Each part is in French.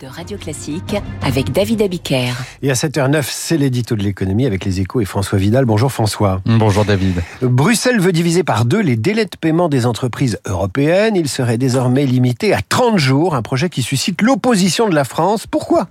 de Radio Classique avec David Abiker. Et à 7h09, c'est l'édito de l'économie avec les échos et François Vidal. Bonjour François. Bonjour David. Bruxelles veut diviser par deux les délais de paiement des entreprises européennes. Il serait désormais limité à 30 jours, un projet qui suscite l'opposition de la France. Pourquoi?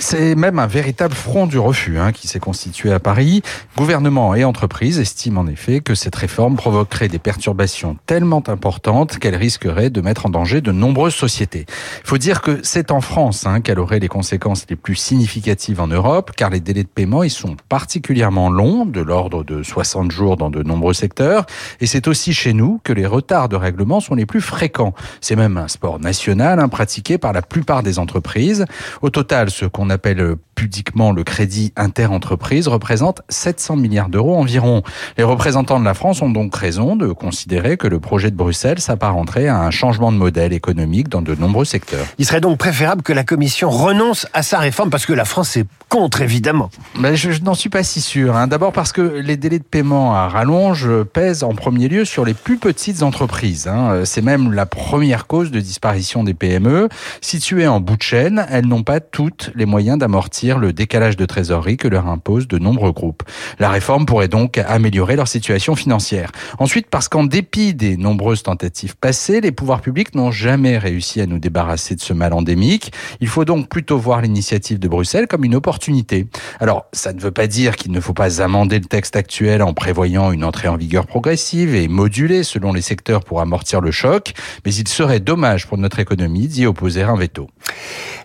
C'est même un véritable front du refus hein, qui s'est constitué à Paris. Gouvernement et entreprises estiment en effet que cette réforme provoquerait des perturbations tellement importantes qu'elle risquerait de mettre en danger de nombreuses sociétés. Il faut dire que c'est en France hein, qu'elle aurait les conséquences les plus significatives en Europe, car les délais de paiement ils sont particulièrement longs, de l'ordre de 60 jours dans de nombreux secteurs, et c'est aussi chez nous que les retards de règlement sont les plus fréquents. C'est même un sport national hein, pratiqué par la plupart des entreprises. Au total, ce qu'on appelle euh, pudiquement le crédit inter-entreprise représente 700 milliards d'euros environ. Les représentants de la France ont donc raison de considérer que le projet de Bruxelles s'apparenterait à un changement de modèle économique dans de nombreux secteurs. Il serait donc préférable que la Commission renonce à sa réforme parce que la France est contre, évidemment. Mais je, n'en suis pas si sûr. Hein. D'abord parce que les délais de paiement à rallonge pèsent en premier lieu sur les plus petites entreprises. Hein. C'est même la première cause de disparition des PME. Situées en bout de chaîne, elles n'ont pas toutes les moyens d'amortir le décalage de trésorerie que leur imposent de nombreux groupes. La réforme pourrait donc améliorer leur situation financière. Ensuite, parce qu'en dépit des nombreuses tentatives passées, les pouvoirs publics n'ont jamais réussi à nous débarrasser de ce mal endémique. Il faut donc plutôt voir l'initiative de Bruxelles comme une opportunité. Alors, ça ne veut pas dire qu'il ne faut pas amender le texte actuel en prévoyant une entrée en vigueur progressive et modulée selon les secteurs pour amortir le choc, mais il serait dommage pour notre économie d'y opposer un veto.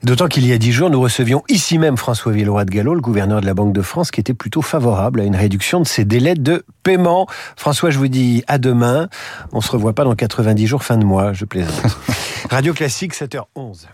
D'autant qu'il y a dix jours, nous recevions ici même François Villeroy de Gallo, le gouverneur de la Banque de France, qui était plutôt favorable à une réduction de ces délais de paiement. François, je vous dis à demain. On se revoit pas dans 90 jours fin de mois, je plaisante. Radio Classique, 7h11.